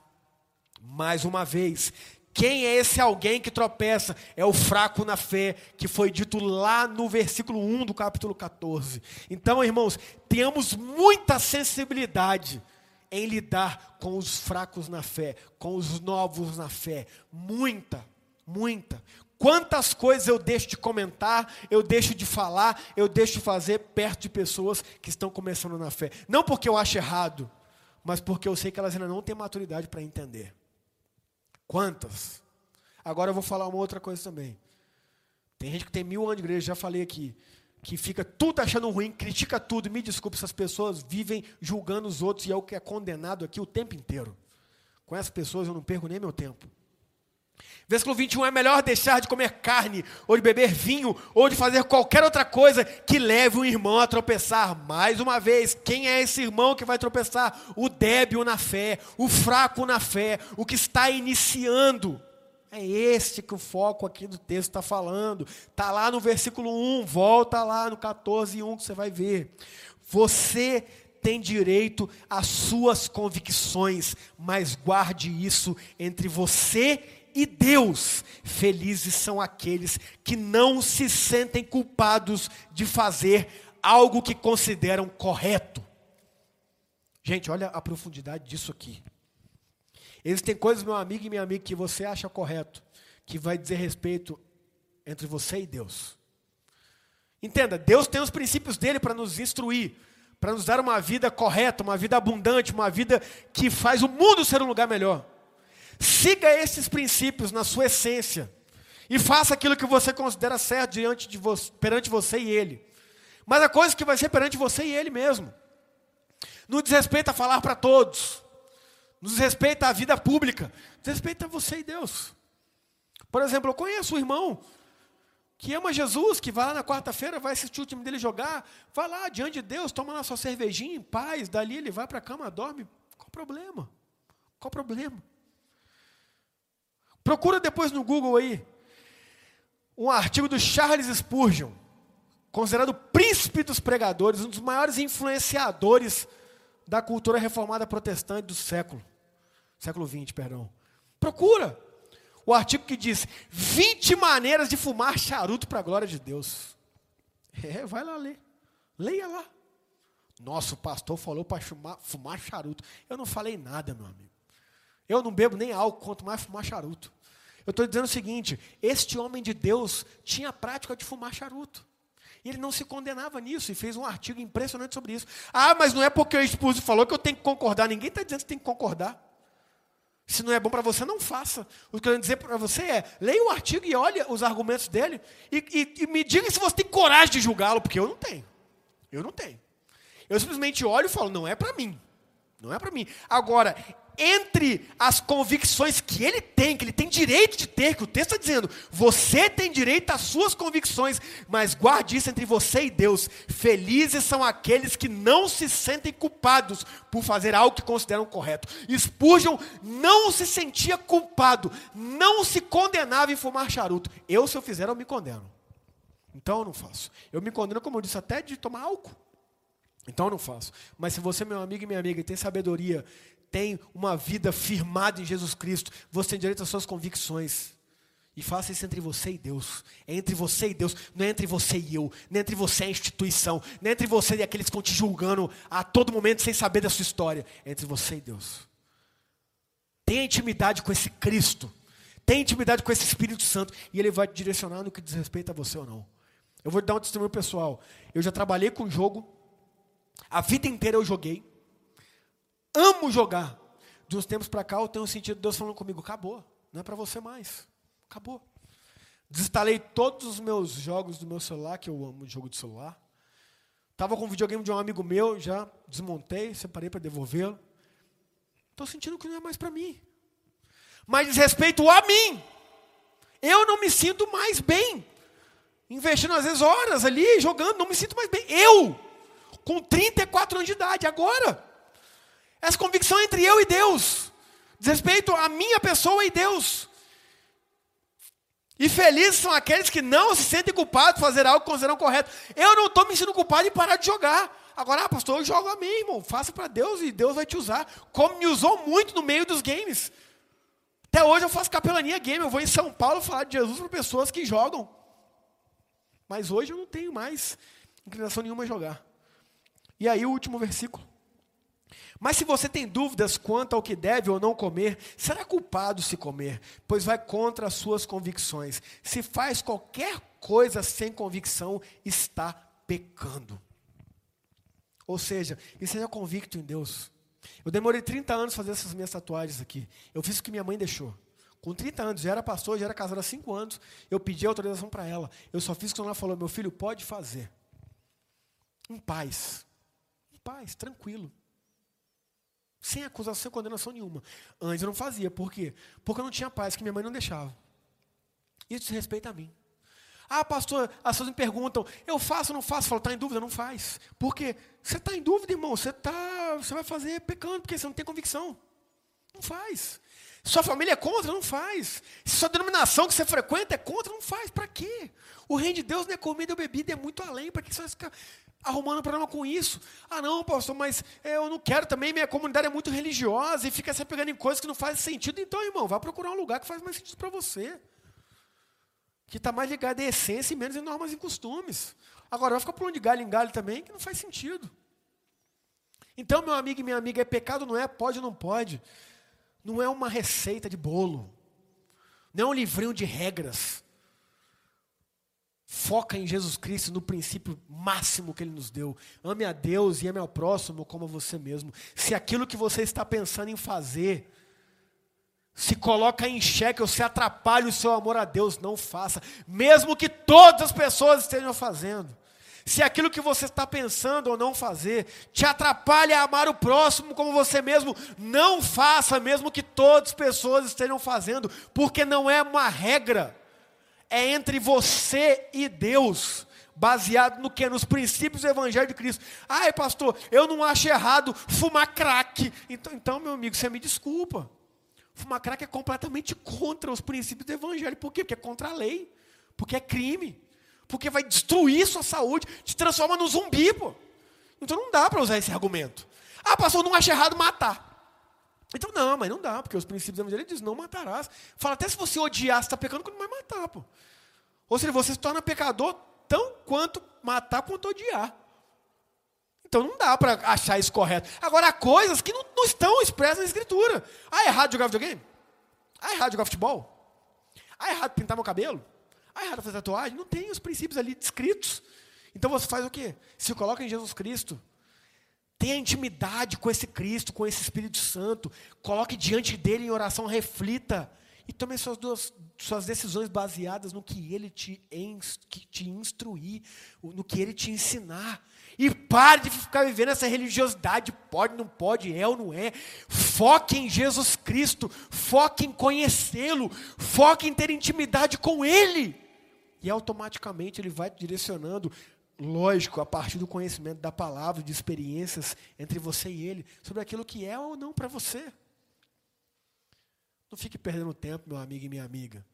Mais uma vez, quem é esse alguém que tropeça? É o fraco na fé, que foi dito lá no versículo 1 do capítulo 14. Então, irmãos, tenhamos muita sensibilidade em lidar com os fracos na fé, com os novos na fé. Muita, muita. Quantas coisas eu deixo de comentar, eu deixo de falar, eu deixo de fazer perto de pessoas que estão começando na fé. Não porque eu acho errado, mas porque eu sei que elas ainda não têm maturidade para entender. Quantas? Agora eu vou falar uma outra coisa também. Tem gente que tem mil anos de igreja, já falei aqui, que fica tudo achando ruim, critica tudo. Me desculpe, essas pessoas vivem julgando os outros e é o que é condenado aqui o tempo inteiro. Com essas pessoas eu não perco nem meu tempo. Versículo 21, é melhor deixar de comer carne, ou de beber vinho, ou de fazer qualquer outra coisa que leve um irmão a tropeçar. Mais uma vez, quem é esse irmão que vai tropeçar? O débil na fé, o fraco na fé, o que está iniciando. É este que o foco aqui do texto está falando. Está lá no versículo 1, volta lá no 14, 1 que você vai ver. Você tem direito às suas convicções, mas guarde isso entre você e Deus. Felizes são aqueles que não se sentem culpados de fazer algo que consideram correto. Gente, olha a profundidade disso aqui. Existem coisas, meu amigo e minha amiga, que você acha correto, que vai dizer respeito entre você e Deus. Entenda, Deus tem os princípios dele para nos instruir, para nos dar uma vida correta, uma vida abundante, uma vida que faz o mundo ser um lugar melhor. Siga esses princípios na sua essência e faça aquilo que você considera certo diante de perante você e ele. Mas a coisa que vai ser perante você e ele mesmo. No desrespeito a falar para todos, no desrespeito à vida pública, desrespeito a você e Deus. Por exemplo, eu conheço um irmão que ama Jesus, que vai lá na quarta-feira, vai assistir o time dele jogar, vai lá diante de Deus, toma lá sua cervejinha em paz, dali ele vai para a cama, dorme. Qual o problema? Qual o problema? Procura depois no Google aí um artigo do Charles Spurgeon, considerado o príncipe dos pregadores, um dos maiores influenciadores da cultura reformada protestante do século, século 20, perdão. Procura o artigo que diz 20 maneiras de fumar charuto para a glória de Deus. É, vai lá ler. Leia lá. Nosso pastor falou para fumar, fumar charuto. Eu não falei nada, meu amigo. Eu não bebo nem álcool, quanto mais fumar charuto. Eu estou dizendo o seguinte: este homem de Deus tinha a prática de fumar charuto. E ele não se condenava nisso e fez um artigo impressionante sobre isso. Ah, mas não é porque o esposo falou que eu tenho que concordar. Ninguém está dizendo que tem que concordar. Se não é bom para você, não faça. O que eu quero dizer para você é: leia o artigo e olhe os argumentos dele e, e, e me diga se você tem coragem de julgá-lo, porque eu não tenho. Eu não tenho. Eu simplesmente olho e falo: não é para mim. Não é para mim. Agora, entre as convicções que ele tem, que ele tem direito de ter, que o texto está dizendo, você tem direito às suas convicções, mas guarde isso entre você e Deus. Felizes são aqueles que não se sentem culpados por fazer algo que consideram correto. Spurgeon não se sentia culpado, não se condenava em fumar charuto. Eu, se eu fizer, eu me condeno. Então eu não faço. Eu me condeno, como eu disse, até de tomar álcool. Então eu não faço. Mas se você, meu amigo e minha amiga, tem sabedoria, tem uma vida firmada em Jesus Cristo, você tem direito às suas convicções. E faça isso entre você e Deus. É entre você e Deus, não é entre você e eu, não é entre você e a instituição, não é entre você e aqueles que estão te julgando a todo momento sem saber da sua história. É entre você e Deus. Tenha intimidade com esse Cristo. Tenha intimidade com esse Espírito Santo. E ele vai te direcionar no que diz respeito a você ou não. Eu vou te dar um testemunho pessoal. Eu já trabalhei com jogo. A vida inteira eu joguei amo jogar. De uns tempos para cá eu tenho sentido Deus falando comigo, acabou, não é para você mais. Acabou. Desinstalei todos os meus jogos do meu celular, que eu amo jogo de celular. Estava com o videogame de um amigo meu, já desmontei, separei para devolvê-lo. Estou sentindo que não é mais para mim. Mas diz respeito a mim. Eu não me sinto mais bem. Investindo às vezes horas ali, jogando, não me sinto mais bem. Eu, com 34 anos de idade, agora. Essa convicção entre eu e Deus, diz respeito à minha pessoa e Deus. E felizes são aqueles que não se sentem culpados de fazer algo que consideram correto. Eu não estou me sentindo culpado de parar de jogar. Agora, ah, pastor, eu jogo a mim, irmão. Faça para Deus e Deus vai te usar. Como me usou muito no meio dos games. Até hoje eu faço capelania game. Eu vou em São Paulo falar de Jesus para pessoas que jogam. Mas hoje eu não tenho mais inclinação nenhuma a jogar. E aí o último versículo. Mas se você tem dúvidas quanto ao que deve ou não comer, será culpado se comer, pois vai contra as suas convicções. Se faz qualquer coisa sem convicção, está pecando. Ou seja, e seja convicto em Deus. Eu demorei 30 anos fazer essas minhas tatuagens aqui. Eu fiz o que minha mãe deixou. Com 30 anos, já era pastor, já era casado há 5 anos. Eu pedi autorização para ela. Eu só fiz quando ela falou: meu filho, pode fazer. Em paz. Em paz, tranquilo. Sem acusação, condenação nenhuma. Antes eu não fazia. Por quê? Porque eu não tinha paz, que minha mãe não deixava. Isso diz respeito a mim. Ah, pastor, as pessoas me perguntam, eu faço ou não faço? Eu falo, está em dúvida? Não faz. Por quê? Você está em dúvida, irmão. Você, tá, você vai fazer pecando, porque você não tem convicção. Não faz. Sua família é contra? Não faz. Sua denominação que você frequenta é contra? Não faz. Para quê? O reino de Deus não é comida ou bebida, é muito além. Para que você vai ficar arrumando problema com isso? Ah, não, pastor, mas eu não quero também. Minha comunidade é muito religiosa e fica se pegando em coisas que não fazem sentido. Então, irmão, vá procurar um lugar que faz mais sentido para você que está mais ligado à essência e menos em normas e costumes. Agora, vai ficar pulando de galho em galho também, que não faz sentido. Então, meu amigo e minha amiga, é pecado, não é? Pode ou não pode? Não é uma receita de bolo. Não é um livrinho de regras. Foca em Jesus Cristo, no princípio máximo que Ele nos deu. Ame a Deus e ame ao próximo como a você mesmo. Se aquilo que você está pensando em fazer se coloca em xeque ou se atrapalha o seu amor a Deus, não faça, mesmo que todas as pessoas estejam fazendo. Se aquilo que você está pensando ou não fazer te atrapalha a amar o próximo como você mesmo, não faça, mesmo que todas as pessoas estejam fazendo, porque não é uma regra, é entre você e Deus baseado no que? Nos princípios do Evangelho de Cristo. Ai, pastor, eu não acho errado fumar crack. Então, então meu amigo, você me desculpa. Fumar crack é completamente contra os princípios do evangelho. Por quê? Porque é contra a lei. Porque é crime. Porque vai destruir sua saúde, te transforma no zumbi, pô. Então não dá para usar esse argumento. Ah, pastor, não acha errado matar. Então não, mas não dá, porque os princípios do evangelho dizem, não matarás. Fala, até se você odiar, você está pecando, quando vai matar, pô. Ou seja, você se torna pecador tão quanto matar quanto odiar. Então não dá para achar isso correto. Agora, há coisas que não, não, estão expressas na escritura. Ah, é errado jogar videogame? Ah, é errado jogar futebol? Ah, é errado pintar meu cabelo? Ah, é errado fazer tatuagem? Não tem os princípios ali descritos. Então você faz o quê? Se coloca em Jesus Cristo. Tenha intimidade com esse Cristo, com esse Espírito Santo. Coloque diante dele em oração, reflita. E tome suas, duas, suas decisões baseadas no que ele te, que te instruir, no que ele te ensinar. E pare de ficar vivendo essa religiosidade, pode, não pode, é ou não é. Foque em Jesus Cristo, foque em conhecê-lo, foque em ter intimidade com Ele. E automaticamente Ele vai te direcionando, lógico, a partir do conhecimento da palavra, de experiências entre você e Ele, sobre aquilo que é ou não para você. Não fique perdendo tempo, meu amigo e minha amiga,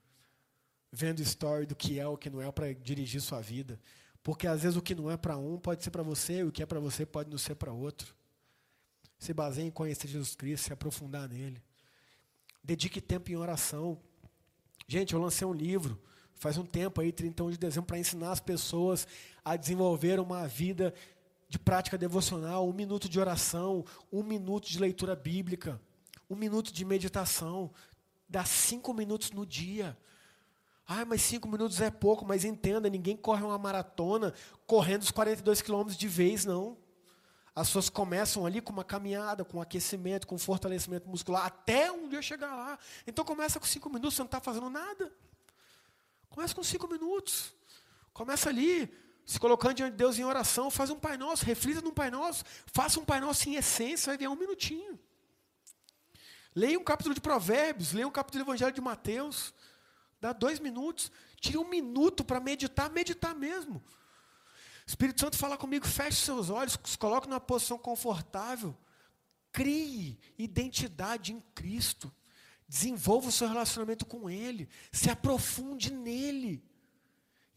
vendo story do que é ou que não é para dirigir sua vida. Porque às vezes o que não é para um pode ser para você, e o que é para você pode não ser para outro. Se baseie em conhecer Jesus Cristo, se aprofundar nele. Dedique tempo em oração. Gente, eu lancei um livro faz um tempo aí, 31 de dezembro, para ensinar as pessoas a desenvolver uma vida de prática devocional, um minuto de oração, um minuto de leitura bíblica, um minuto de meditação. Dá cinco minutos no dia. Ah, mas cinco minutos é pouco, mas entenda, ninguém corre uma maratona correndo os 42 quilômetros de vez, não. As pessoas começam ali com uma caminhada, com um aquecimento, com um fortalecimento muscular, até um dia chegar lá. Então começa com cinco minutos, você não está fazendo nada. Começa com cinco minutos. Começa ali, se colocando diante de Deus em oração, faz um Pai Nosso, reflita num Pai Nosso, faça um Pai Nosso em essência, vai ganhar um minutinho. Leia um capítulo de Provérbios, leia um capítulo do Evangelho de Mateus. Dá dois minutos, tire um minuto para meditar, meditar mesmo. Espírito Santo fala comigo, feche seus olhos, se coloque numa posição confortável. Crie identidade em Cristo. Desenvolva o seu relacionamento com Ele. Se aprofunde nele.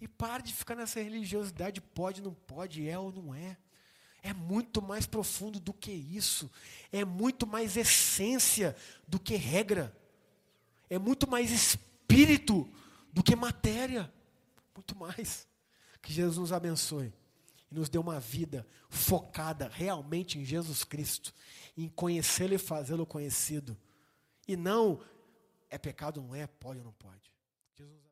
E pare de ficar nessa religiosidade, pode, não pode, é ou não é. É muito mais profundo do que isso. É muito mais essência do que regra. É muito mais espírito do que matéria. Muito mais. Que Jesus nos abençoe e nos deu uma vida focada realmente em Jesus Cristo, em conhecê-lo e fazê-lo conhecido. E não é pecado, não é, pode ou não pode. Jesus